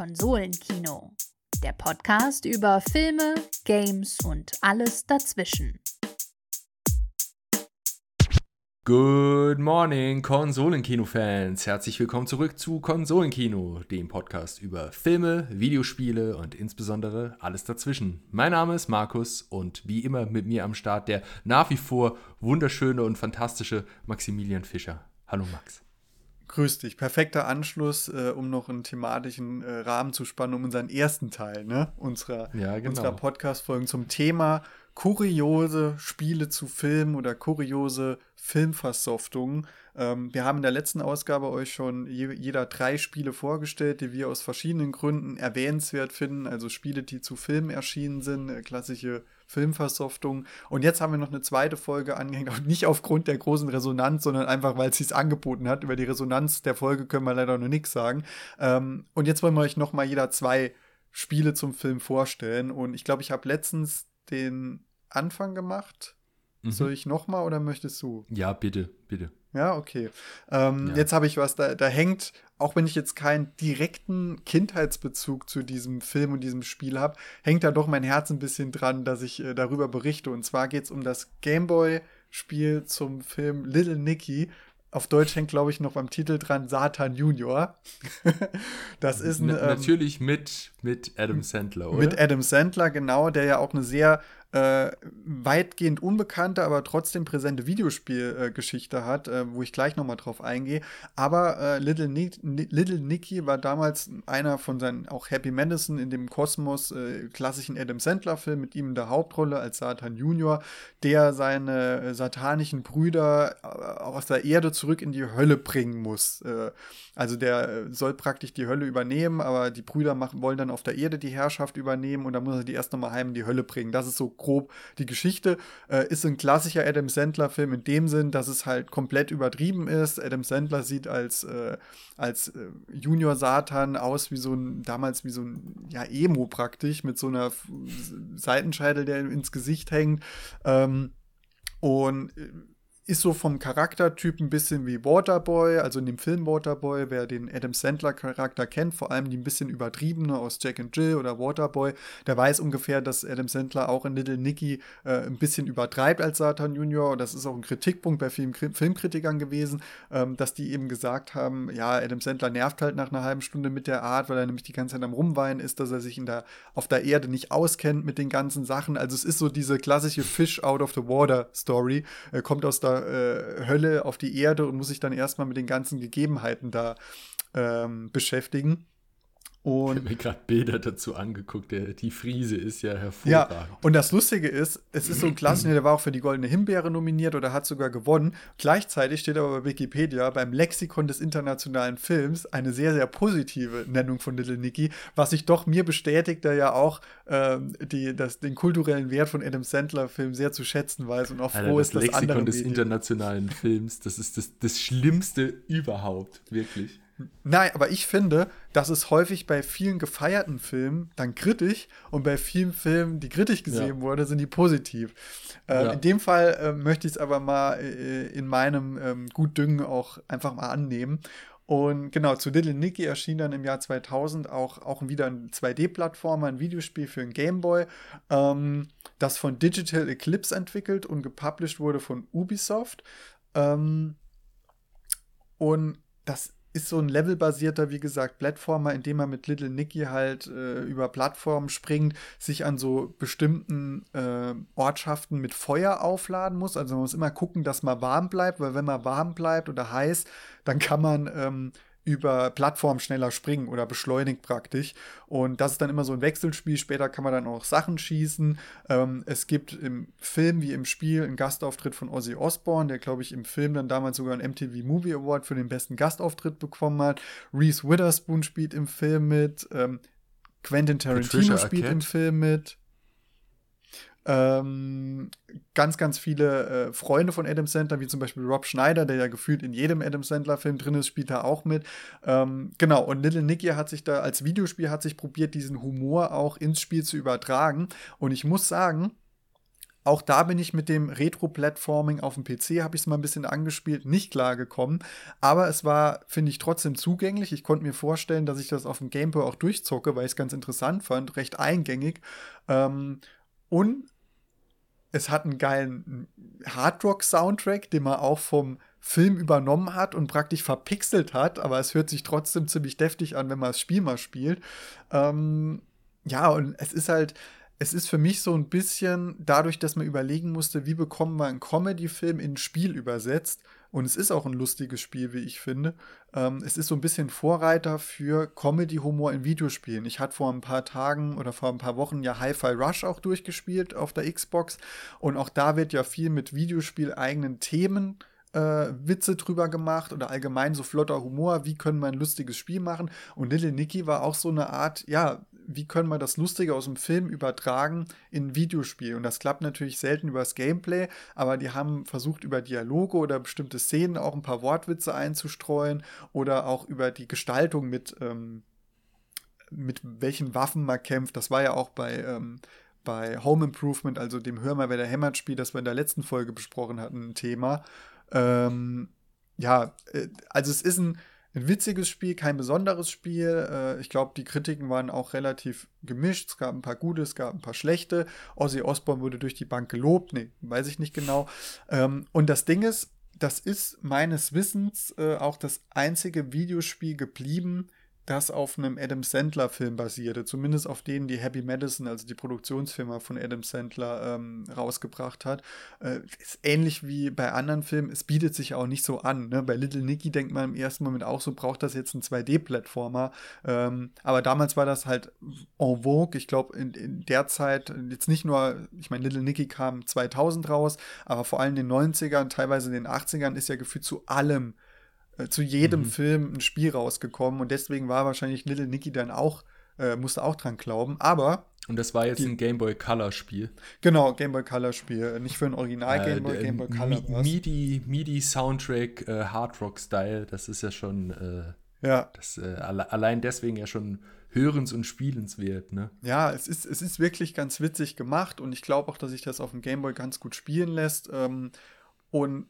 Konsolenkino, der Podcast über Filme, Games und alles dazwischen. Good morning, Konsolenkino-Fans. Herzlich willkommen zurück zu Konsolenkino, dem Podcast über Filme, Videospiele und insbesondere alles dazwischen. Mein Name ist Markus und wie immer mit mir am Start der nach wie vor wunderschöne und fantastische Maximilian Fischer. Hallo Max. Grüß dich. Perfekter Anschluss, äh, um noch einen thematischen äh, Rahmen zu spannen, um unseren ersten Teil ne? unserer, ja, genau. unserer Podcast-Folgen zum Thema kuriose Spiele zu Filmen oder kuriose Filmversoftungen. Ähm, wir haben in der letzten Ausgabe euch schon je, jeder drei Spiele vorgestellt, die wir aus verschiedenen Gründen erwähnenswert finden. Also Spiele, die zu Filmen erschienen sind, äh, klassische Filmversoftung. Und jetzt haben wir noch eine zweite Folge angehängt, auch nicht aufgrund der großen Resonanz, sondern einfach, weil es sich angeboten hat. Über die Resonanz der Folge können wir leider noch nichts sagen. Ähm, und jetzt wollen wir euch noch mal jeder zwei Spiele zum Film vorstellen. Und ich glaube, ich habe letztens den Anfang gemacht. Mhm. Soll ich noch mal oder möchtest du? Ja, bitte, bitte. Ja, okay. Ähm, ja. Jetzt habe ich was, da, da hängt, auch wenn ich jetzt keinen direkten Kindheitsbezug zu diesem Film und diesem Spiel habe, hängt da doch mein Herz ein bisschen dran, dass ich äh, darüber berichte. Und zwar geht es um das Gameboy-Spiel zum Film Little Nicky. Auf Deutsch hängt, glaube ich, noch beim Titel dran Satan Junior. das ist ein, ähm, Natürlich mit, mit Adam Sandler, oder? Mit Adam Sandler, genau, der ja auch eine sehr äh, weitgehend unbekannte, aber trotzdem präsente Videospielgeschichte äh, hat, äh, wo ich gleich nochmal drauf eingehe. Aber äh, Little, Ni Little Nicky war damals einer von seinen, auch Happy Madison in dem Kosmos äh, klassischen Adam Sandler-Film mit ihm in der Hauptrolle als Satan Junior, der seine äh, satanischen Brüder aus der Erde zurück in die Hölle bringen muss. also der soll praktisch die Hölle übernehmen, aber die Brüder machen, wollen dann auf der Erde die Herrschaft übernehmen und dann muss er die erst nochmal heim in die Hölle bringen. Das ist so grob die Geschichte. Äh, ist ein klassischer Adam Sandler-Film in dem Sinn, dass es halt komplett übertrieben ist. Adam Sandler sieht als, äh, als äh, Junior Satan aus wie so ein, damals wie so ein, ja, Emo praktisch, mit so einer Seitenscheitel, der ins Gesicht hängt. Ähm, und äh, ist so vom Charaktertyp ein bisschen wie Waterboy, also in dem Film Waterboy, wer den Adam Sandler Charakter kennt, vor allem die ein bisschen übertriebene aus Jack and Jill oder Waterboy, der weiß ungefähr, dass Adam Sandler auch in Little Nicky äh, ein bisschen übertreibt als Satan Junior. Und das ist auch ein Kritikpunkt bei vielen Filmkritikern gewesen, ähm, dass die eben gesagt haben, ja, Adam Sandler nervt halt nach einer halben Stunde mit der Art, weil er nämlich die ganze Zeit am Rumweinen ist, dass er sich in der, auf der Erde nicht auskennt mit den ganzen Sachen. Also es ist so diese klassische Fish out of the water Story, äh, kommt aus der äh, Hölle auf die Erde und muss sich dann erstmal mit den ganzen Gegebenheiten da ähm, beschäftigen. Und ich habe mir gerade Bilder dazu angeguckt. Der, die Friese ist ja hervorragend. Ja, und das Lustige ist, es ist so ein Klassiker, der war auch für die Goldene Himbeere nominiert oder hat sogar gewonnen. Gleichzeitig steht aber bei Wikipedia beim Lexikon des internationalen Films eine sehr, sehr positive Nennung von Little Nicky, was sich doch mir bestätigt, der ja auch ähm, die, das, den kulturellen Wert von Adam Sandler-Filmen sehr zu schätzen weiß und auch froh Alter, ist, dass Lexikon andere des Medien internationalen Films, das ist das, das Schlimmste überhaupt, wirklich. Nein, aber ich finde, das ist häufig bei vielen gefeierten Filmen dann kritisch und bei vielen Filmen, die kritisch gesehen ja. wurden, sind die positiv. Äh, ja. In dem Fall äh, möchte ich es aber mal äh, in meinem ähm, Gutdüngen auch einfach mal annehmen. Und genau, zu Little Nicky erschien dann im Jahr 2000 auch, auch wieder ein 2D-Plattformer, ein Videospiel für ein Gameboy, ähm, das von Digital Eclipse entwickelt und gepublished wurde von Ubisoft. Ähm, und das ist so ein levelbasierter, wie gesagt, Plattformer, in dem man mit Little Nicky halt äh, über Plattformen springt, sich an so bestimmten äh, Ortschaften mit Feuer aufladen muss. Also man muss immer gucken, dass man warm bleibt, weil wenn man warm bleibt oder heiß, dann kann man ähm, über Plattformen schneller springen oder beschleunigt praktisch. Und das ist dann immer so ein Wechselspiel. Später kann man dann auch Sachen schießen. Ähm, es gibt im Film wie im Spiel einen Gastauftritt von Ozzy Osbourne, der, glaube ich, im Film dann damals sogar einen MTV Movie Award für den besten Gastauftritt bekommen hat. Reese Witherspoon spielt im Film mit. Ähm, Quentin Tarantino spielt im Film mit. Ähm, ganz, ganz viele äh, Freunde von Adam Sandler, wie zum Beispiel Rob Schneider, der ja gefühlt in jedem Adam Sandler-Film drin ist, spielt da auch mit. Ähm, genau, und Little Nicky hat sich da als Videospiel hat sich probiert, diesen Humor auch ins Spiel zu übertragen. Und ich muss sagen, auch da bin ich mit dem Retro-Platforming auf dem PC, habe ich es mal ein bisschen angespielt, nicht klar gekommen. Aber es war, finde ich, trotzdem zugänglich. Ich konnte mir vorstellen, dass ich das auf dem Gameboy auch durchzocke, weil ich es ganz interessant fand, recht eingängig. Ähm, und es hat einen geilen Hardrock-Soundtrack, den man auch vom Film übernommen hat und praktisch verpixelt hat, aber es hört sich trotzdem ziemlich deftig an, wenn man das Spiel mal spielt. Ähm, ja, und es ist halt, es ist für mich so ein bisschen dadurch, dass man überlegen musste, wie bekommen wir einen Comedy-Film in ein Spiel übersetzt. Und es ist auch ein lustiges Spiel, wie ich finde. Ähm, es ist so ein bisschen Vorreiter für Comedy-Humor in Videospielen. Ich hatte vor ein paar Tagen oder vor ein paar Wochen ja Hi-Fi Rush auch durchgespielt auf der Xbox. Und auch da wird ja viel mit Videospiel-eigenen Themen äh, Witze drüber gemacht oder allgemein so flotter Humor, wie können wir ein lustiges Spiel machen. Und Little Nicky war auch so eine Art, ja, wie können wir das Lustige aus dem Film übertragen in ein Videospiel. Und das klappt natürlich selten übers Gameplay, aber die haben versucht, über Dialoge oder bestimmte Szenen auch ein paar Wortwitze einzustreuen oder auch über die Gestaltung mit, ähm, mit welchen Waffen man kämpft. Das war ja auch bei. Ähm, bei Home Improvement, also dem Hör mal, wer der hämmert Spiel, das wir in der letzten Folge besprochen hatten, ein Thema. Ähm, ja, äh, also es ist ein, ein witziges Spiel, kein besonderes Spiel. Äh, ich glaube, die Kritiken waren auch relativ gemischt. Es gab ein paar gute, es gab ein paar schlechte. Ozzy Osbourne wurde durch die Bank gelobt. Nee, weiß ich nicht genau. Ähm, und das Ding ist, das ist meines Wissens äh, auch das einzige Videospiel geblieben, das auf einem Adam Sandler-Film basierte, zumindest auf denen die Happy Madison, also die Produktionsfirma von Adam Sandler, ähm, rausgebracht hat. Äh, ist ähnlich wie bei anderen Filmen, es bietet sich auch nicht so an. Ne? Bei Little Nicky denkt man im ersten Moment auch so, braucht das jetzt einen 2D-Plattformer. Ähm, aber damals war das halt en vogue. Ich glaube, in, in, der Zeit, jetzt nicht nur, ich meine, Little Nicky kam 2000 raus, aber vor allem in den 90ern, teilweise in den 80ern ist ja gefühlt zu allem zu jedem mhm. Film ein Spiel rausgekommen und deswegen war wahrscheinlich Little Nicky dann auch, äh, musste auch dran glauben. Aber. Und das war jetzt die, ein Game Boy Color Spiel. Genau, Game Boy Color Spiel. Nicht für ein Original Game Boy, äh, Game Boy Color. MIDI, MIDI Soundtrack, äh, Hard Rock Style, das ist ja schon. Äh, ja. Das, äh, alle, allein deswegen ja schon hörens- und spielenswert, ne? Ja, es ist, es ist wirklich ganz witzig gemacht und ich glaube auch, dass sich das auf dem Game Boy ganz gut spielen lässt. Ähm, und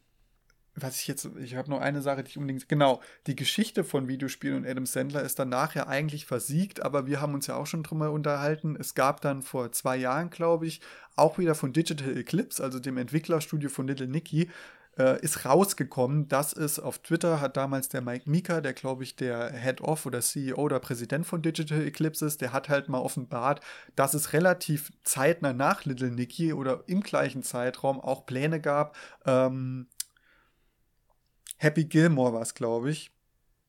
was ich jetzt, ich habe noch eine Sache, die ich unbedingt, genau, die Geschichte von Videospielen und Adam Sandler ist danach ja eigentlich versiegt, aber wir haben uns ja auch schon drüber unterhalten. Es gab dann vor zwei Jahren, glaube ich, auch wieder von Digital Eclipse, also dem Entwicklerstudio von Little Nicky, äh, ist rausgekommen, dass es auf Twitter hat damals der Mike Mika, der glaube ich der Head of oder CEO oder Präsident von Digital Eclipse ist, der hat halt mal offenbart, dass es relativ zeitnah nach Little Nicky oder im gleichen Zeitraum auch Pläne gab, ähm, Happy Gilmore war es, glaube ich.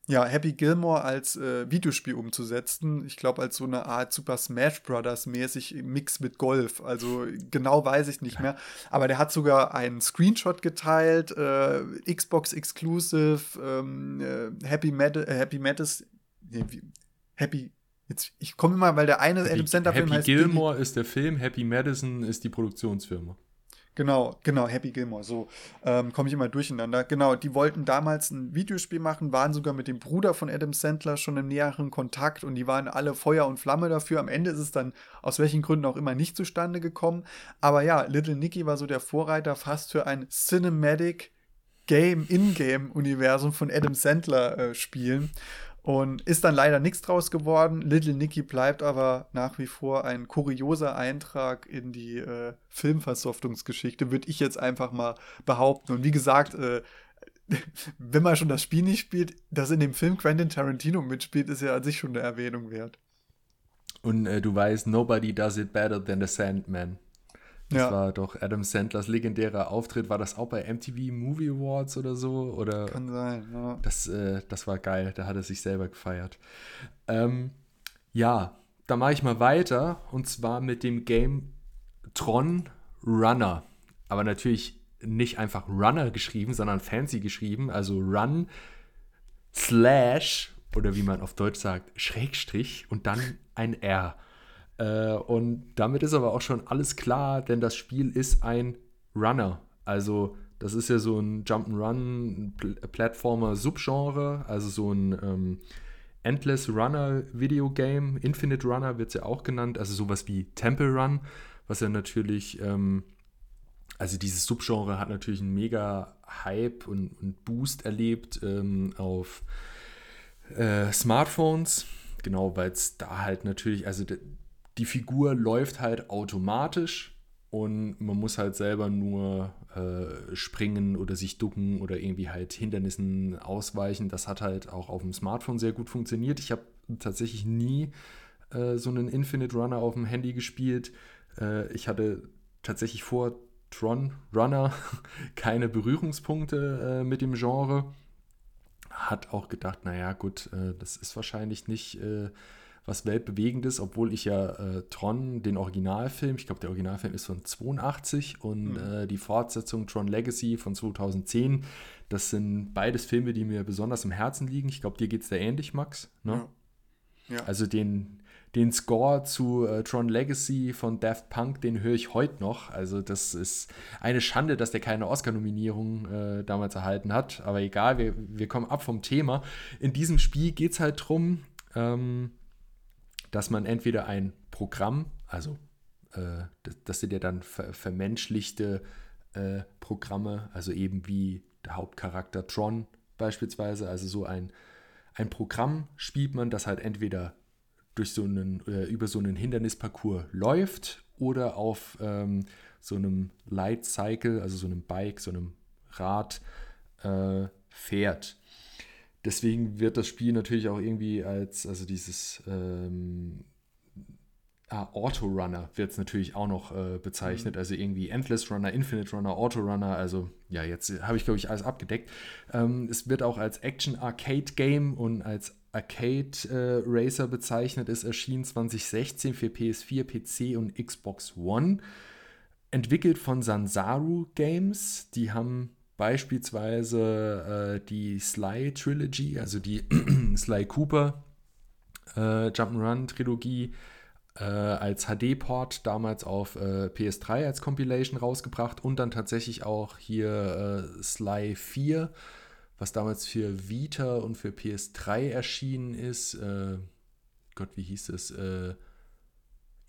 Ja, Happy Gilmore als äh, Videospiel umzusetzen. Ich glaube, als so eine Art Super Smash Brothers mäßig Mix mit Golf. Also genau weiß ich nicht mehr. Aber der hat sogar einen Screenshot geteilt, äh, Xbox Exclusive, ähm, äh, Happy, Mad äh, Happy Madness, nee, Happy Jetzt, ich komme immer, weil der eine Happy, Adam Sandler Film Happy heißt Gilmore Billy. ist der Film, Happy Madison ist die Produktionsfirma. Genau, genau, Happy Gilmore, so ähm, komme ich immer durcheinander. Genau, die wollten damals ein Videospiel machen, waren sogar mit dem Bruder von Adam Sandler schon im näheren Kontakt und die waren alle Feuer und Flamme dafür. Am Ende ist es dann aus welchen Gründen auch immer nicht zustande gekommen. Aber ja, Little Nicky war so der Vorreiter fast für ein Cinematic Game, In-Game-Universum von Adam Sandler äh, spielen. Und ist dann leider nichts draus geworden. Little Nicky bleibt aber nach wie vor ein kurioser Eintrag in die äh, Filmversoftungsgeschichte, würde ich jetzt einfach mal behaupten. Und wie gesagt, äh, wenn man schon das Spiel nicht spielt, dass in dem Film Quentin Tarantino mitspielt, ist ja an sich schon eine Erwähnung wert. Und äh, du weißt, nobody does it better than the Sandman. Das ja. war doch Adam Sandlers legendärer Auftritt. War das auch bei MTV Movie Awards oder so? Oder Kann sein, ja. Das, äh, das war geil. Da hat er sich selber gefeiert. Ähm, ja, da mache ich mal weiter. Und zwar mit dem Game Tron Runner. Aber natürlich nicht einfach Runner geschrieben, sondern fancy geschrieben. Also Run slash oder wie man auf Deutsch sagt, Schrägstrich und dann ein R. Äh, und damit ist aber auch schon alles klar, denn das Spiel ist ein Runner. Also das ist ja so ein Jump'n'Run-Plattformer-Subgenre, also so ein ähm, Endless Runner Videogame, Infinite Runner wird es ja auch genannt, also sowas wie Temple Run, was ja natürlich ähm, also dieses Subgenre hat natürlich einen mega Hype und, und Boost erlebt ähm, auf äh, Smartphones. Genau, weil es da halt natürlich, also die Figur läuft halt automatisch und man muss halt selber nur äh, springen oder sich ducken oder irgendwie halt Hindernissen ausweichen. Das hat halt auch auf dem Smartphone sehr gut funktioniert. Ich habe tatsächlich nie äh, so einen Infinite Runner auf dem Handy gespielt. Äh, ich hatte tatsächlich vor Tron Runner keine Berührungspunkte äh, mit dem Genre. Hat auch gedacht, naja, gut, äh, das ist wahrscheinlich nicht äh, was Weltbewegendes, obwohl ich ja äh, Tron, den Originalfilm, ich glaube, der Originalfilm ist von 82 und mhm. äh, die Fortsetzung Tron Legacy von 2010, das sind beides Filme, die mir besonders im Herzen liegen. Ich glaube, dir geht es da ähnlich, Max. Ne? Ja. ja. Also den, den Score zu äh, Tron Legacy von Daft Punk, den höre ich heute noch. Also das ist eine Schande, dass der keine Oscar-Nominierung äh, damals erhalten hat. Aber egal, wir, wir kommen ab vom Thema. In diesem Spiel geht es halt darum, ähm, dass man entweder ein Programm, also äh, das, das, sind ja dann ver vermenschlichte äh, Programme, also eben wie der Hauptcharakter Tron beispielsweise, also so ein, ein Programm spielt man, das halt entweder durch so einen, äh, über so einen Hindernisparcours läuft oder auf ähm, so einem Light Cycle, also so einem Bike, so einem Rad äh, fährt deswegen wird das Spiel natürlich auch irgendwie als, also dieses ähm, ah, Autorunner wird es natürlich auch noch äh, bezeichnet, mhm. also irgendwie Endless Runner, Infinite Runner, Autorunner, also ja, jetzt habe ich glaube ich alles abgedeckt. Ähm, es wird auch als Action Arcade Game und als Arcade äh, Racer bezeichnet, ist erschienen 2016 für PS4, PC und Xbox One. Entwickelt von Sansaru Games, die haben beispielsweise äh, die Sly Trilogy, also die Sly Cooper äh, Jump'n'Run Trilogie äh, als HD-Port damals auf äh, PS3 als Compilation rausgebracht und dann tatsächlich auch hier äh, Sly 4, was damals für Vita und für PS3 erschienen ist. Äh, Gott, wie hieß es?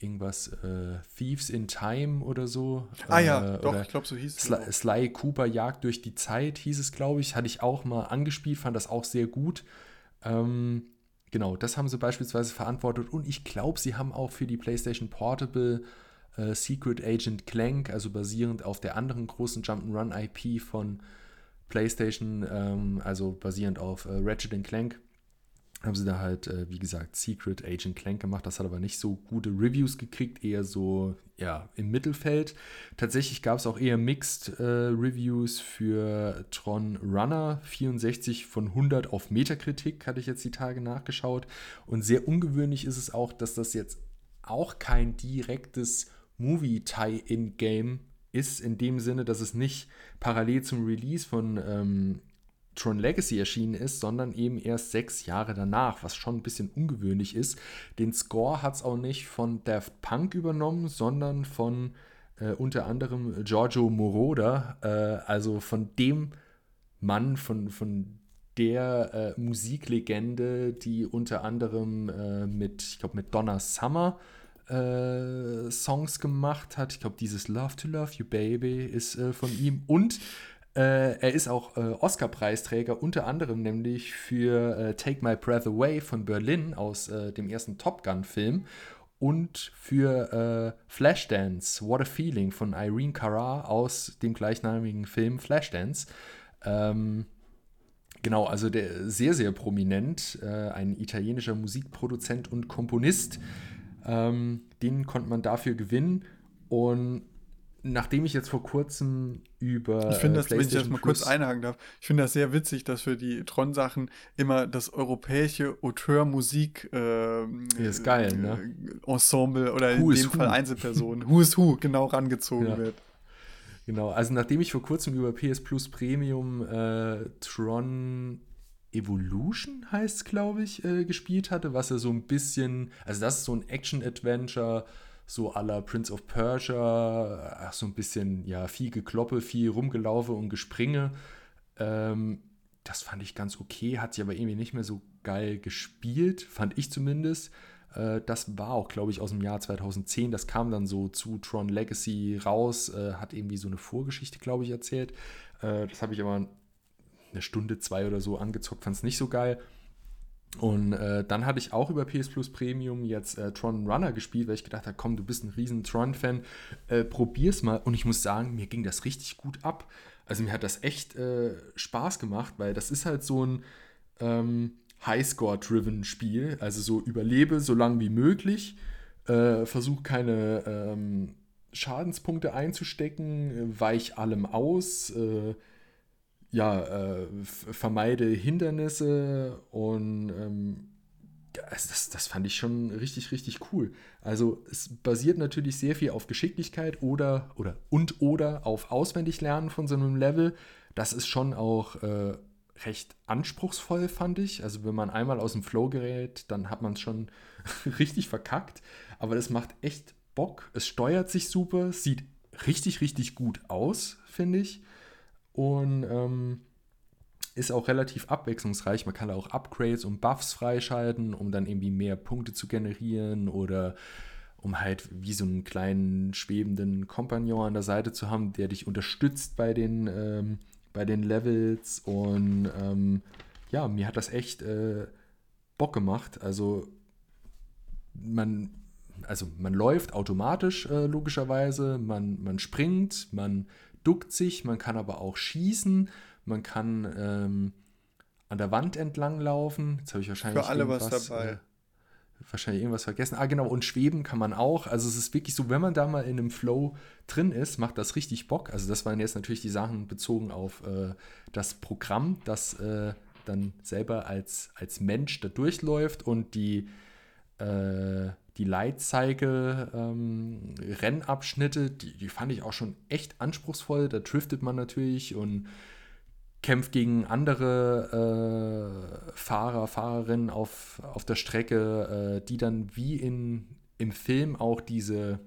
Irgendwas äh, Thieves in Time oder so. Ah ja, äh, doch, ich glaube, so hieß es. Sly, Sly, Cooper Jagd durch die Zeit hieß es, glaube ich. Hatte ich auch mal angespielt, fand das auch sehr gut. Ähm, genau, das haben sie beispielsweise verantwortet und ich glaube, sie haben auch für die PlayStation Portable äh, Secret Agent Clank, also basierend auf der anderen großen Jump'n'Run IP von PlayStation, ähm, also basierend auf äh, Ratchet Clank, haben sie da halt, äh, wie gesagt, Secret Agent Clank gemacht. Das hat aber nicht so gute Reviews gekriegt, eher so, ja, im Mittelfeld. Tatsächlich gab es auch eher Mixed äh, Reviews für Tron Runner. 64 von 100 auf Metakritik, hatte ich jetzt die Tage nachgeschaut. Und sehr ungewöhnlich ist es auch, dass das jetzt auch kein direktes Movie-Tie-In-Game ist, in dem Sinne, dass es nicht parallel zum Release von ähm, Tron Legacy erschienen ist, sondern eben erst sechs Jahre danach, was schon ein bisschen ungewöhnlich ist. Den Score hat es auch nicht von Daft Punk übernommen, sondern von äh, unter anderem Giorgio Moroder, äh, also von dem Mann, von, von der äh, Musiklegende, die unter anderem äh, mit, ich glaube, mit Donna Summer äh, Songs gemacht hat. Ich glaube, dieses Love to Love You Baby ist äh, von ihm und äh, er ist auch äh, Oscar-Preisträger, unter anderem nämlich für äh, Take My Breath Away von Berlin aus äh, dem ersten Top Gun-Film und für äh, Flashdance, What a Feeling von Irene Cara aus dem gleichnamigen Film Flashdance. Ähm, genau, also der sehr, sehr prominent, äh, ein italienischer Musikproduzent und Komponist. Ähm, den konnte man dafür gewinnen und nachdem ich jetzt vor kurzem über. Ich finde das, wenn ich das mal kurz einhaken darf, ich finde das sehr witzig, dass für die Tron-Sachen immer das europäische Auteur-Musik äh, ist geil, ne? Äh, Ensemble oder who in dem Fall Einzelpersonen, Who is Who, genau rangezogen ja. wird. Genau, also nachdem ich vor kurzem über PS Plus Premium äh, Tron Evolution heißt glaube ich, äh, gespielt hatte, was er so ein bisschen, also das ist so ein Action-Adventure, so la Prince of Persia, ach, so ein bisschen, ja, viel Gekloppe, viel Rumgelaufe und Gespringe. Ähm, das fand ich ganz okay, hat sich aber irgendwie nicht mehr so geil gespielt, fand ich zumindest. Äh, das war auch, glaube ich, aus dem Jahr 2010. Das kam dann so zu Tron Legacy raus, äh, hat irgendwie so eine Vorgeschichte, glaube ich, erzählt. Äh, das habe ich aber eine Stunde, zwei oder so angezockt, fand es nicht so geil. Und äh, dann hatte ich auch über PS Plus Premium jetzt äh, Tron Runner gespielt, weil ich gedacht habe, komm, du bist ein riesen Tron-Fan, äh, probier's mal. Und ich muss sagen, mir ging das richtig gut ab. Also mir hat das echt äh, Spaß gemacht, weil das ist halt so ein ähm, Highscore-driven Spiel. Also so überlebe so lange wie möglich, äh, versuch keine ähm, Schadenspunkte einzustecken, weich allem aus, äh, ja, äh, vermeide Hindernisse und ähm, das, das fand ich schon richtig, richtig cool. Also es basiert natürlich sehr viel auf Geschicklichkeit oder, oder und oder auf Auswendiglernen von so einem Level. Das ist schon auch äh, recht anspruchsvoll, fand ich. Also wenn man einmal aus dem Flow gerät, dann hat man es schon richtig verkackt. Aber das macht echt Bock. Es steuert sich super, sieht richtig, richtig gut aus, finde ich und ähm, ist auch relativ abwechslungsreich. Man kann auch Upgrades und Buffs freischalten, um dann irgendwie mehr Punkte zu generieren oder um halt wie so einen kleinen schwebenden Kompagnon an der Seite zu haben, der dich unterstützt bei den, ähm, bei den Levels. Und ähm, ja, mir hat das echt äh, Bock gemacht. Also man, also man läuft automatisch äh, logischerweise, man, man springt, man duckt sich, man kann aber auch schießen, man kann ähm, an der Wand entlang laufen. Jetzt habe ich wahrscheinlich Für alle was dabei. Äh, wahrscheinlich irgendwas vergessen. Ah, genau, und schweben kann man auch. Also es ist wirklich so, wenn man da mal in einem Flow drin ist, macht das richtig Bock. Also das waren jetzt natürlich die Sachen bezogen auf äh, das Programm, das äh, dann selber als, als Mensch da durchläuft und die äh, die Lightcycle-Rennabschnitte, ähm, die, die fand ich auch schon echt anspruchsvoll. Da driftet man natürlich und kämpft gegen andere äh, Fahrer, Fahrerinnen auf, auf der Strecke, äh, die dann wie in, im Film auch diese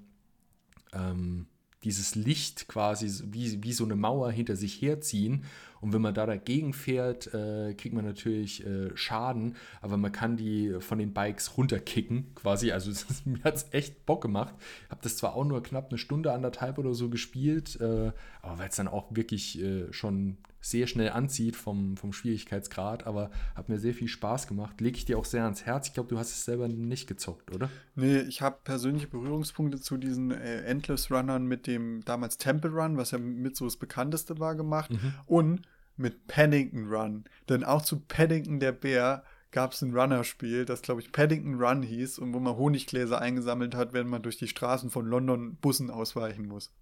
ähm, dieses Licht quasi wie, wie so eine Mauer hinter sich herziehen. Und wenn man da dagegen fährt, äh, kriegt man natürlich äh, Schaden, aber man kann die von den Bikes runterkicken quasi. Also mir hat es echt Bock gemacht. Ich habe das zwar auch nur knapp eine Stunde, anderthalb oder so gespielt, äh, aber weil es dann auch wirklich äh, schon sehr schnell anzieht vom, vom Schwierigkeitsgrad, aber hat mir sehr viel Spaß gemacht. Lege ich dir auch sehr ans Herz. Ich glaube, du hast es selber nicht gezockt, oder? Nee, ich habe persönliche Berührungspunkte zu diesen äh, Endless Runnern mit dem damals Temple Run, was ja mit so das bekannteste war, gemacht. Mhm. Und mit Paddington Run. Denn auch zu Paddington der Bär gab es ein Runner-Spiel, das glaube ich Paddington Run hieß und wo man Honiggläser eingesammelt hat, wenn man durch die Straßen von London Bussen ausweichen muss.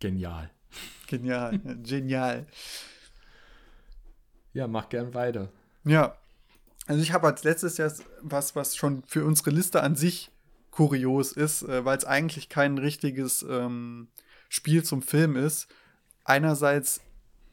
Genial. Genial, genial. Ja, mach gern weiter. Ja, also ich habe als letztes Jahr was, was schon für unsere Liste an sich kurios ist, äh, weil es eigentlich kein richtiges ähm, Spiel zum Film ist. Einerseits,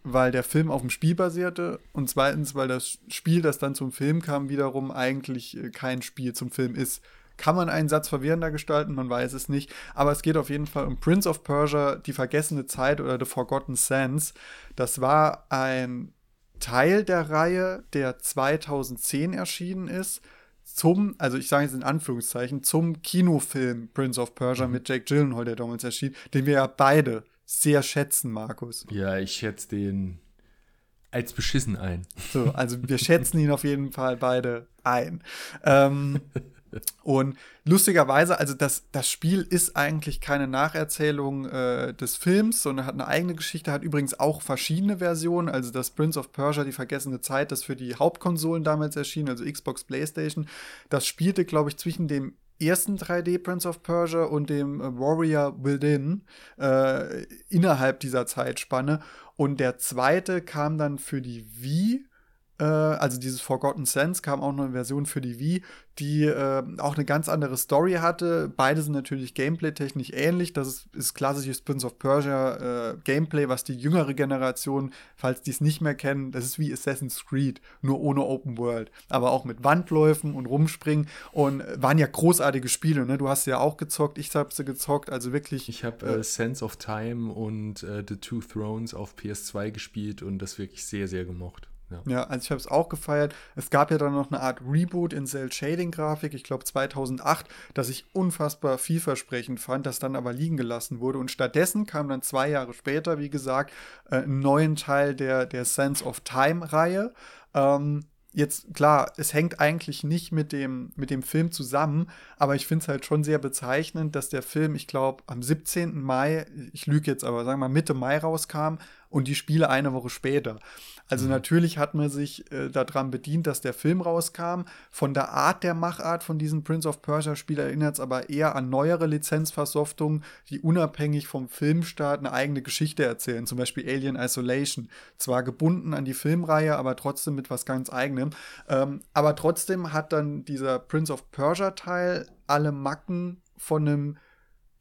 weil der Film auf dem Spiel basierte und zweitens, weil das Spiel, das dann zum Film kam, wiederum eigentlich äh, kein Spiel zum Film ist. Kann man einen Satz verwirrender gestalten? Man weiß es nicht. Aber es geht auf jeden Fall um Prince of Persia, die vergessene Zeit oder The Forgotten Sands. Das war ein Teil der Reihe, der 2010 erschienen ist. Zum, also ich sage jetzt in Anführungszeichen, zum Kinofilm Prince of Persia mhm. mit Jake Gyllenhaal, der damals erschien, den wir ja beide sehr schätzen, Markus. Ja, ich schätze den als beschissen ein. So, also wir schätzen ihn auf jeden Fall beide ein. Ähm, Und lustigerweise, also das, das Spiel ist eigentlich keine Nacherzählung äh, des Films, sondern hat eine eigene Geschichte, hat übrigens auch verschiedene Versionen. Also das Prince of Persia, die vergessene Zeit, das für die Hauptkonsolen damals erschien, also Xbox, PlayStation, das spielte, glaube ich, zwischen dem ersten 3D Prince of Persia und dem äh, Warrior Within äh, innerhalb dieser Zeitspanne. Und der zweite kam dann für die Wii also dieses Forgotten Sense kam auch noch eine Version für die Wii, die äh, auch eine ganz andere Story hatte. Beide sind natürlich gameplay-technisch ähnlich. Das ist, ist klassisches Prince of Persia äh, Gameplay, was die jüngere Generation, falls die es nicht mehr kennen, das ist wie Assassin's Creed, nur ohne Open World. Aber auch mit Wandläufen und Rumspringen und waren ja großartige Spiele. Ne? Du hast sie ja auch gezockt, ich habe sie gezockt, also wirklich. Ich habe äh, Sense of Time und äh, The Two Thrones auf PS2 gespielt und das wirklich sehr, sehr gemocht. Ja. ja, also ich habe es auch gefeiert. Es gab ja dann noch eine Art Reboot in Cell-Shading-Grafik, ich glaube 2008, das ich unfassbar vielversprechend fand, das dann aber liegen gelassen wurde. Und stattdessen kam dann zwei Jahre später, wie gesagt, äh, ein neuen Teil der, der Sense of Time-Reihe. Ähm, jetzt klar, es hängt eigentlich nicht mit dem, mit dem Film zusammen, aber ich finde es halt schon sehr bezeichnend, dass der Film, ich glaube, am 17. Mai, ich lüge jetzt aber, sagen wir mal Mitte Mai rauskam und die Spiele eine Woche später. Also mhm. natürlich hat man sich äh, daran bedient, dass der Film rauskam. Von der Art der Machart von diesem Prince of Persia Spiel erinnert es aber eher an neuere Lizenzversoftungen, die unabhängig vom Filmstart eine eigene Geschichte erzählen. Zum Beispiel Alien Isolation. Zwar gebunden an die Filmreihe, aber trotzdem mit was ganz eigenem. Ähm, aber trotzdem hat dann dieser Prince of Persia Teil alle Macken von einem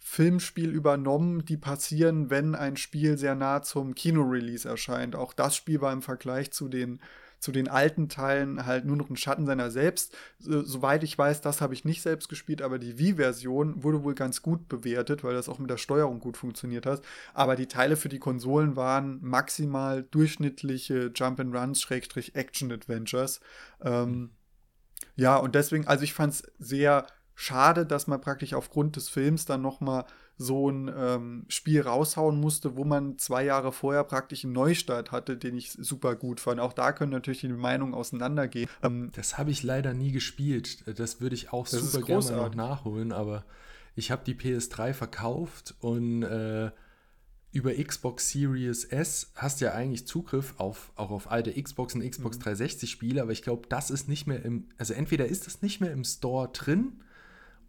Filmspiel übernommen, die passieren, wenn ein Spiel sehr nah zum Kinorelease erscheint. Auch das Spiel war im Vergleich zu den, zu den alten Teilen halt nur noch ein Schatten seiner selbst. So, soweit ich weiß, das habe ich nicht selbst gespielt, aber die Wii-Version wurde wohl ganz gut bewertet, weil das auch mit der Steuerung gut funktioniert hat. Aber die Teile für die Konsolen waren maximal durchschnittliche Jump-and-Runs, Action-Adventures. Ähm, ja, und deswegen, also ich fand es sehr schade, dass man praktisch aufgrund des Films dann nochmal so ein ähm, Spiel raushauen musste, wo man zwei Jahre vorher praktisch einen Neustart hatte, den ich super gut fand. Auch da können natürlich die Meinungen auseinandergehen. Ähm, das habe ich leider nie gespielt. Das würde ich auch super gerne noch nachholen, aber ich habe die PS3 verkauft und äh, über Xbox Series S hast du ja eigentlich Zugriff auf, auch auf alte Xbox und Xbox mhm. 360 Spiele, aber ich glaube, das ist nicht mehr im, also entweder ist das nicht mehr im Store drin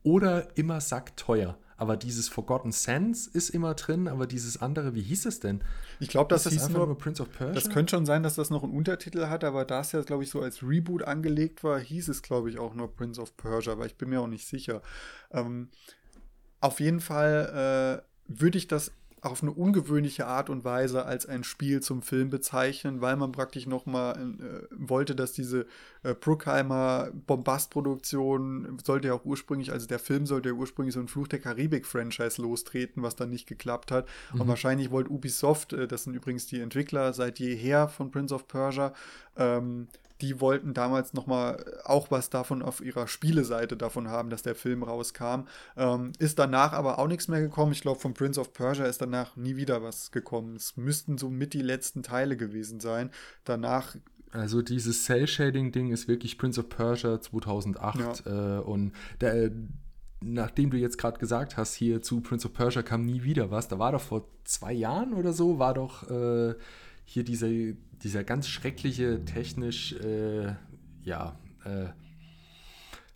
oder immer sackteuer. Aber dieses Forgotten Sands ist immer drin, aber dieses andere, wie hieß es denn? Ich glaube, das, das ist einfach nur Prince of Persia. Das könnte schon sein, dass das noch einen Untertitel hat, aber da es ja, glaube ich, so als Reboot angelegt war, hieß es, glaube ich, auch nur Prince of Persia, aber ich bin mir auch nicht sicher. Ähm, auf jeden Fall äh, würde ich das auf eine ungewöhnliche Art und Weise als ein Spiel zum Film bezeichnen, weil man praktisch nochmal äh, wollte, dass diese äh, Bruckheimer Bombastproduktion sollte ja auch ursprünglich, also der Film sollte ja ursprünglich so ein Fluch der Karibik-Franchise lostreten, was dann nicht geklappt hat. Mhm. Und wahrscheinlich wollte Ubisoft, äh, das sind übrigens die Entwickler seit jeher von Prince of Persia, ähm, die wollten damals noch mal auch was davon auf ihrer Spieleseite davon haben, dass der Film rauskam. Ähm, ist danach aber auch nichts mehr gekommen. Ich glaube, von Prince of Persia ist danach nie wieder was gekommen. Es müssten so mit die letzten Teile gewesen sein. Danach also dieses Cell-Shading-Ding ist wirklich Prince of Persia 2008 ja. äh, und der, nachdem du jetzt gerade gesagt hast, hier zu Prince of Persia kam nie wieder was, da war doch vor zwei Jahren oder so, war doch äh, hier dieser, dieser ganz schreckliche, technisch, äh, ja, äh,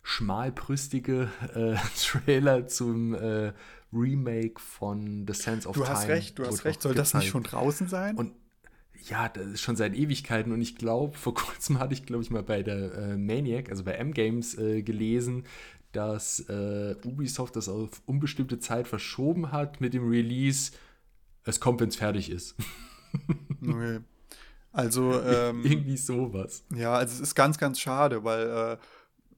schmalbrüstige äh, Trailer zum äh, Remake von The Sense of du Time. Du hast recht, du hast recht. Soll das nicht schon draußen sein? Und ja, das ist schon seit Ewigkeiten und ich glaube, vor kurzem hatte ich, glaube ich, mal bei der äh, Maniac, also bei M-Games, äh, gelesen, dass Ubisoft das auf unbestimmte Zeit verschoben hat mit dem Release. Es kommt, wenn es fertig ist. Okay. Also ähm, irgendwie sowas. Ja, also es ist ganz, ganz schade, weil äh,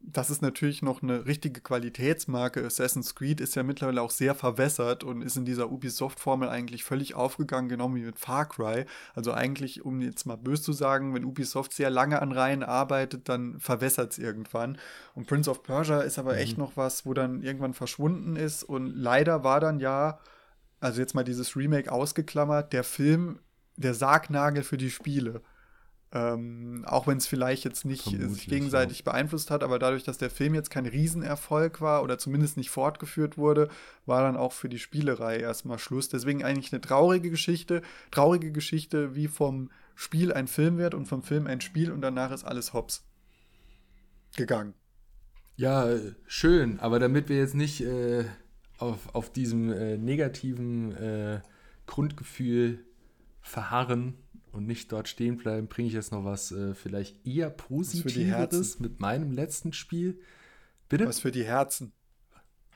das ist natürlich noch eine richtige Qualitätsmarke. Assassin's Creed ist ja mittlerweile auch sehr verwässert und ist in dieser Ubisoft-Formel eigentlich völlig aufgegangen, genau wie mit Far Cry. Also eigentlich, um jetzt mal böse zu sagen, wenn Ubisoft sehr lange an Reihen arbeitet, dann verwässert es irgendwann. Und Prince of Persia ist aber mhm. echt noch was, wo dann irgendwann verschwunden ist und leider war dann ja, also jetzt mal dieses Remake ausgeklammert, der Film der Sargnagel für die Spiele. Ähm, auch wenn es vielleicht jetzt nicht Vermutlich, sich gegenseitig ja. beeinflusst hat, aber dadurch, dass der Film jetzt kein Riesenerfolg war oder zumindest nicht fortgeführt wurde, war dann auch für die Spielerei erstmal Schluss. Deswegen eigentlich eine traurige Geschichte, traurige Geschichte, wie vom Spiel ein Film wird und vom Film ein Spiel und danach ist alles hops gegangen. Ja, schön, aber damit wir jetzt nicht äh, auf, auf diesem äh, negativen äh, Grundgefühl verharren und nicht dort stehen bleiben, bringe ich jetzt noch was äh, vielleicht eher Positiveres mit meinem letzten Spiel. Bitte? Was für die Herzen.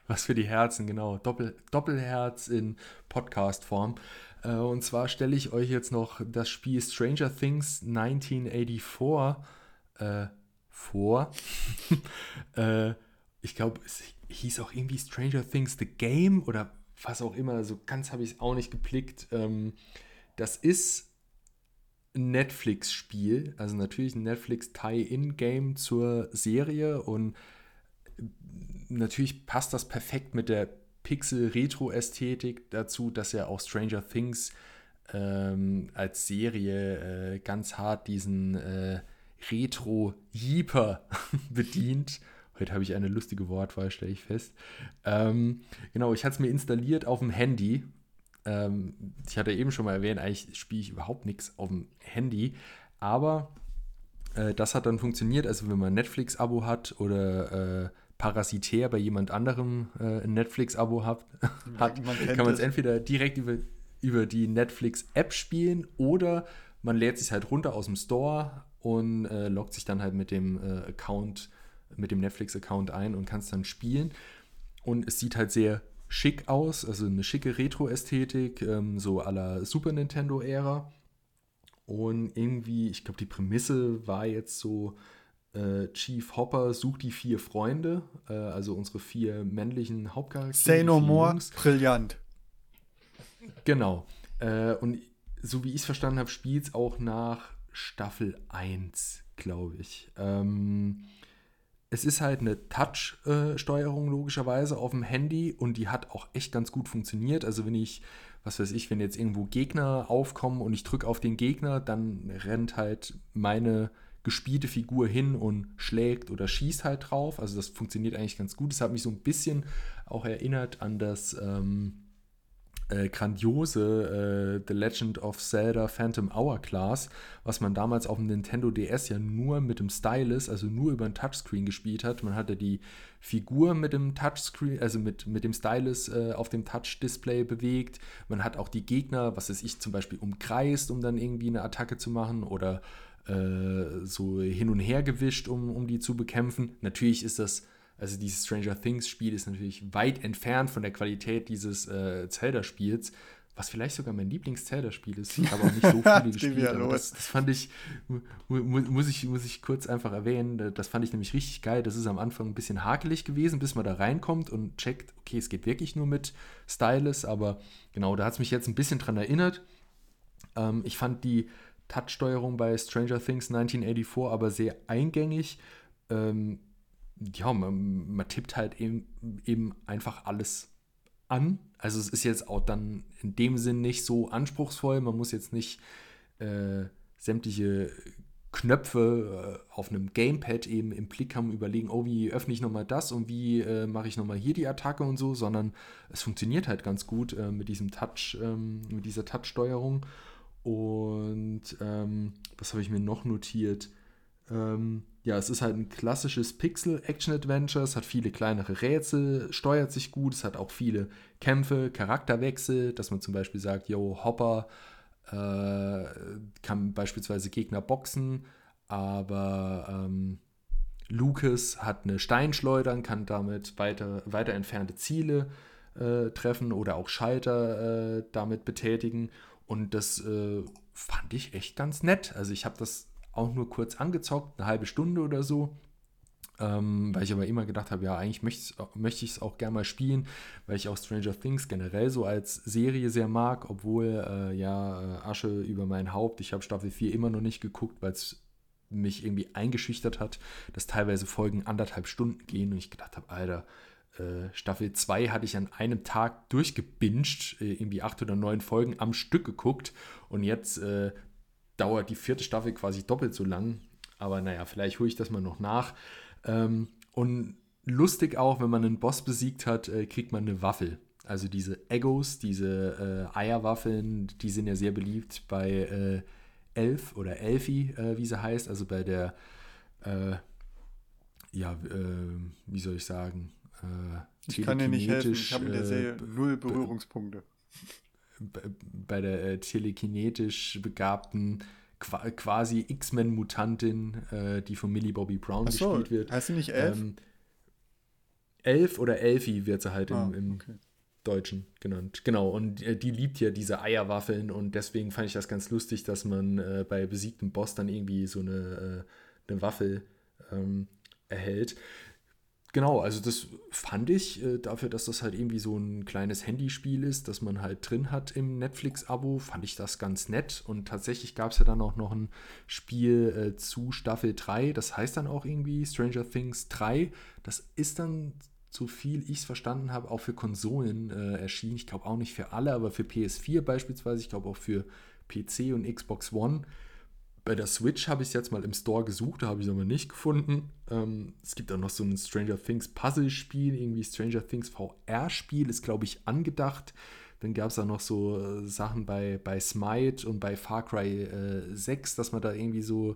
Was für die Herzen, genau. Doppel, Doppelherz in Podcast-Form. Äh, und zwar stelle ich euch jetzt noch das Spiel Stranger Things 1984 äh, vor. äh, ich glaube, es hieß auch irgendwie Stranger Things The Game oder was auch immer. So ganz habe ich es auch nicht geblickt. Ähm, das ist Netflix-Spiel, also natürlich ein Netflix-Tie-In-Game zur Serie und natürlich passt das perfekt mit der Pixel-Retro-Ästhetik dazu, dass er auch Stranger Things ähm, als Serie äh, ganz hart diesen äh, Retro-Jeeper bedient. Heute habe ich eine lustige Wortwahl, stelle ich fest. Ähm, genau, ich hatte es mir installiert auf dem Handy. Ähm, ich hatte eben schon mal erwähnt, eigentlich spiele ich überhaupt nichts auf dem Handy. Aber äh, das hat dann funktioniert. Also wenn man ein Netflix-Abo hat oder äh, parasitär bei jemand anderem äh, ein Netflix-Abo hat, hat man kann man es entweder direkt über, über die Netflix-App spielen oder man lädt sich halt runter aus dem Store und äh, loggt sich dann halt mit dem äh, Account, mit dem Netflix-Account ein und kann es dann spielen. Und es sieht halt sehr schick aus, also eine schicke Retro-Ästhetik, ähm, so aller Super Nintendo-Ära. Und irgendwie, ich glaube, die Prämisse war jetzt so, äh, Chief Hopper sucht die vier Freunde, äh, also unsere vier männlichen Hauptcharaktere. Say no more, Jungs. brillant. Genau. Äh, und so wie ich es verstanden habe, spielt es auch nach Staffel 1, glaube ich. Ähm, es ist halt eine Touch-Steuerung logischerweise auf dem Handy und die hat auch echt ganz gut funktioniert. Also wenn ich, was weiß ich, wenn jetzt irgendwo Gegner aufkommen und ich drücke auf den Gegner, dann rennt halt meine gespielte Figur hin und schlägt oder schießt halt drauf. Also das funktioniert eigentlich ganz gut. Das hat mich so ein bisschen auch erinnert an das ähm, äh, grandiose äh, The Legend of Zelda Phantom Hourglass, was man damals auf dem Nintendo DS ja nur mit dem Stylus, also nur über ein Touchscreen gespielt hat. Man hatte die Figur mit dem Touchscreen, also mit, mit dem Stylus äh, auf dem Touch-Display bewegt. Man hat auch die Gegner, was weiß ich, zum Beispiel umkreist, um dann irgendwie eine Attacke zu machen oder äh, so hin und her gewischt, um, um die zu bekämpfen. Natürlich ist das, also dieses Stranger Things Spiel ist natürlich weit entfernt von der Qualität dieses äh, Zelda-Spiels, was vielleicht sogar mein Lieblings-Zelda-Spiel ist. Ich habe auch nicht so viele gespielt, aber das, das, fand ich, mu muss ich, muss ich kurz einfach erwähnen, das fand ich nämlich richtig geil. Das ist am Anfang ein bisschen hakelig gewesen, bis man da reinkommt und checkt, okay, es geht wirklich nur mit Stylus, aber genau, da hat es mich jetzt ein bisschen dran erinnert. Ähm, ich fand die Touchsteuerung bei Stranger Things 1984 aber sehr eingängig. Ähm, ja, man, man, tippt halt eben, eben einfach alles an. Also es ist jetzt auch dann in dem Sinn nicht so anspruchsvoll. Man muss jetzt nicht äh, sämtliche Knöpfe äh, auf einem Gamepad eben im Blick haben, überlegen, oh, wie öffne ich nochmal das und wie äh, mache ich nochmal hier die Attacke und so, sondern es funktioniert halt ganz gut äh, mit diesem Touch, ähm, mit dieser Touch-Steuerung. Und ähm, was habe ich mir noch notiert? Ähm, ja, es ist halt ein klassisches Pixel-Action-Adventure. Es hat viele kleinere Rätsel, steuert sich gut. Es hat auch viele Kämpfe, Charakterwechsel, dass man zum Beispiel sagt, yo, Hopper äh, kann beispielsweise Gegner boxen, aber ähm, Lucas hat eine Steinschleuder und kann damit weiter, weiter entfernte Ziele äh, treffen oder auch Schalter äh, damit betätigen. Und das äh, fand ich echt ganz nett. Also ich habe das auch nur kurz angezockt, eine halbe Stunde oder so. Ähm, weil ich aber immer gedacht habe, ja, eigentlich möchte ich es auch gerne mal spielen, weil ich auch Stranger Things generell so als Serie sehr mag, obwohl, äh, ja, äh, Asche über mein Haupt, ich habe Staffel 4 immer noch nicht geguckt, weil es mich irgendwie eingeschüchtert hat, dass teilweise Folgen anderthalb Stunden gehen und ich gedacht habe, Alter, äh, Staffel 2 hatte ich an einem Tag durchgebinged, äh, irgendwie acht oder neun Folgen am Stück geguckt und jetzt äh, dauert die vierte Staffel quasi doppelt so lang. Aber naja, vielleicht hole ich das mal noch nach. Ähm, und lustig auch, wenn man einen Boss besiegt hat, äh, kriegt man eine Waffel. Also diese Egos, diese äh, Eierwaffeln, die sind ja sehr beliebt bei äh, Elf oder Elfi, wie sie heißt, also bei der, ja, wie soll ich sagen, äh, ich kann dir nicht helfen, ich habe in der Serie äh, null Berührungspunkte. Bei der äh, telekinetisch begabten quasi X-Men-Mutantin, äh, die von Millie Bobby Brown so, gespielt wird. Heißt sie nicht Elf? Ähm, Elf oder Elfi wird sie halt ah, im, im okay. Deutschen genannt. Genau, und äh, die liebt ja diese Eierwaffeln und deswegen fand ich das ganz lustig, dass man äh, bei besiegtem Boss dann irgendwie so eine, äh, eine Waffel ähm, erhält genau, also das fand ich äh, dafür, dass das halt irgendwie so ein kleines Handyspiel ist, das man halt drin hat im Netflix-Abo, fand ich das ganz nett. Und tatsächlich gab es ja dann auch noch ein Spiel äh, zu Staffel 3, das heißt dann auch irgendwie Stranger Things 3. Das ist dann, so viel ich es verstanden habe, auch für Konsolen äh, erschienen. Ich glaube auch nicht für alle, aber für PS4 beispielsweise, ich glaube auch für PC und Xbox One. Bei der Switch habe ich es jetzt mal im Store gesucht, da habe ich es aber nicht gefunden. Ähm, es gibt auch noch so ein Stranger Things Puzzle-Spiel, irgendwie Stranger Things VR-Spiel, ist glaube ich angedacht. Dann gab es da noch so äh, Sachen bei, bei Smite und bei Far Cry äh, 6, dass man da irgendwie so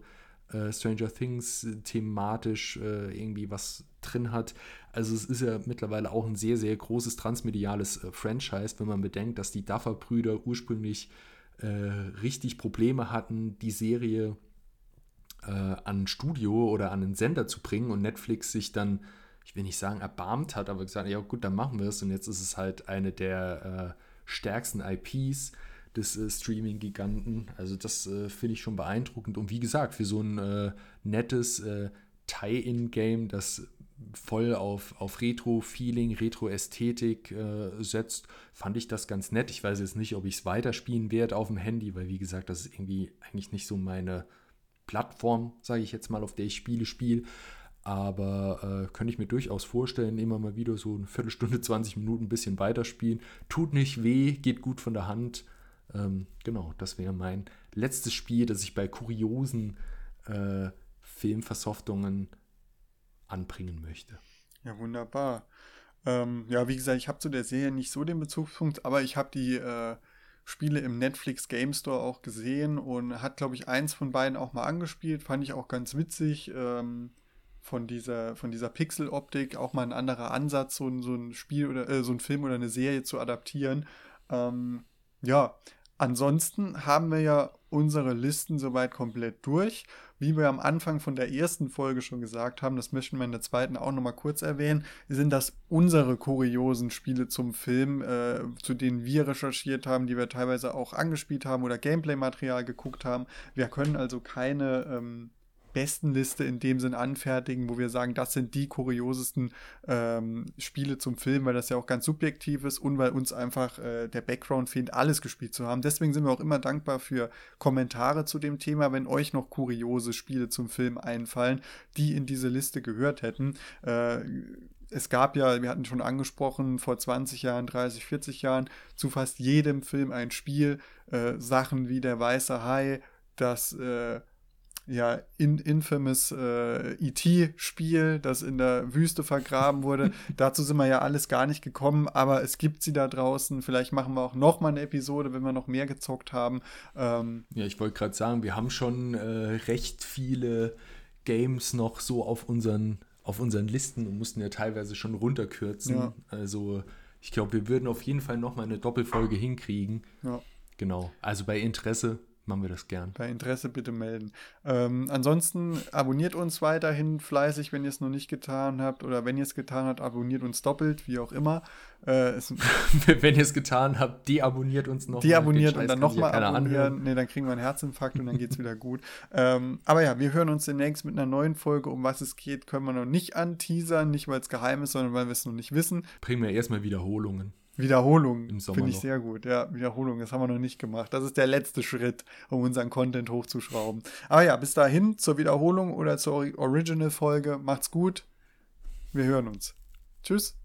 äh, Stranger Things thematisch äh, irgendwie was drin hat. Also es ist ja mittlerweile auch ein sehr, sehr großes transmediales äh, Franchise, wenn man bedenkt, dass die Duffer-Brüder ursprünglich äh, richtig Probleme hatten, die Serie äh, an ein Studio oder an einen Sender zu bringen und Netflix sich dann, ich will nicht sagen erbarmt hat, aber gesagt, ja gut, dann machen wir es und jetzt ist es halt eine der äh, stärksten IPs des äh, Streaming-Giganten. Also das äh, finde ich schon beeindruckend und wie gesagt, für so ein äh, nettes Tie-In-Game, das voll auf, auf Retro-Feeling, Retro-Ästhetik äh, setzt, fand ich das ganz nett. Ich weiß jetzt nicht, ob ich es weiterspielen werde auf dem Handy, weil wie gesagt, das ist irgendwie eigentlich nicht so meine Plattform, sage ich jetzt mal, auf der ich Spiele spiele. Aber äh, könnte ich mir durchaus vorstellen, immer mal wieder so eine Viertelstunde, 20 Minuten ein bisschen weiterspielen. Tut nicht weh, geht gut von der Hand. Ähm, genau, das wäre mein letztes Spiel, das ich bei kuriosen äh, Filmversoftungen anbringen möchte. Ja, wunderbar. Ähm, ja, wie gesagt, ich habe zu der Serie nicht so den Bezugspunkt, aber ich habe die äh, Spiele im Netflix Game Store auch gesehen und hat, glaube ich, eins von beiden auch mal angespielt. Fand ich auch ganz witzig. Ähm, von dieser, von dieser Pixel-Optik auch mal ein anderer Ansatz, so ein, so ein Spiel oder äh, so ein Film oder eine Serie zu adaptieren. Ähm, ja, ansonsten haben wir ja unsere Listen soweit komplett durch. Wie wir am Anfang von der ersten Folge schon gesagt haben, das möchten wir in der zweiten auch nochmal kurz erwähnen, sind das unsere kuriosen Spiele zum Film, äh, zu denen wir recherchiert haben, die wir teilweise auch angespielt haben oder Gameplay-Material geguckt haben. Wir können also keine ähm, Bestenliste in dem Sinn anfertigen, wo wir sagen, das sind die kuriosesten ähm, Spiele zum Film, weil das ja auch ganz subjektiv ist und weil uns einfach äh, der Background fehlt, alles gespielt zu haben. Deswegen sind wir auch immer dankbar für Kommentare zu dem Thema, wenn euch noch kuriose Spiele zum Film einfallen, die in diese Liste gehört hätten. Äh, es gab ja, wir hatten schon angesprochen, vor 20 Jahren, 30, 40 Jahren zu fast jedem Film ein Spiel. Äh, Sachen wie der Weiße Hai, das äh, ja, in, infamous äh, E.T.-Spiel, das in der Wüste vergraben wurde. Dazu sind wir ja alles gar nicht gekommen, aber es gibt sie da draußen. Vielleicht machen wir auch noch mal eine Episode, wenn wir noch mehr gezockt haben. Ähm, ja, ich wollte gerade sagen, wir haben schon äh, recht viele Games noch so auf unseren, auf unseren Listen und mussten ja teilweise schon runterkürzen. Ja. Also ich glaube, wir würden auf jeden Fall noch mal eine Doppelfolge hinkriegen. Ja. Genau. Also bei Interesse machen wir das gern. Bei Interesse bitte melden. Ähm, ansonsten abonniert uns weiterhin fleißig, wenn ihr es noch nicht getan habt. Oder wenn ihr es getan habt, abonniert uns doppelt, wie auch immer. Äh, wenn ihr es getan habt, deabonniert uns noch. Deabonniert und dann nochmal abonnieren. Nee, dann kriegen wir einen Herzinfarkt und dann geht es wieder gut. Ähm, aber ja, wir hören uns demnächst mit einer neuen Folge. Um was es geht, können wir noch nicht anteasern. Nicht, weil es geheim ist, sondern weil wir es noch nicht wissen. Bringen wir erstmal Wiederholungen. Wiederholung finde ich noch. sehr gut. Ja, Wiederholung, das haben wir noch nicht gemacht. Das ist der letzte Schritt, um unseren Content hochzuschrauben. Aber ja, bis dahin zur Wiederholung oder zur Original-Folge. Macht's gut. Wir hören uns. Tschüss.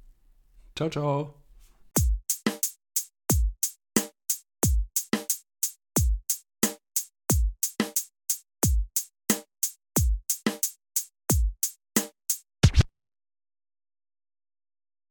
Ciao, ciao.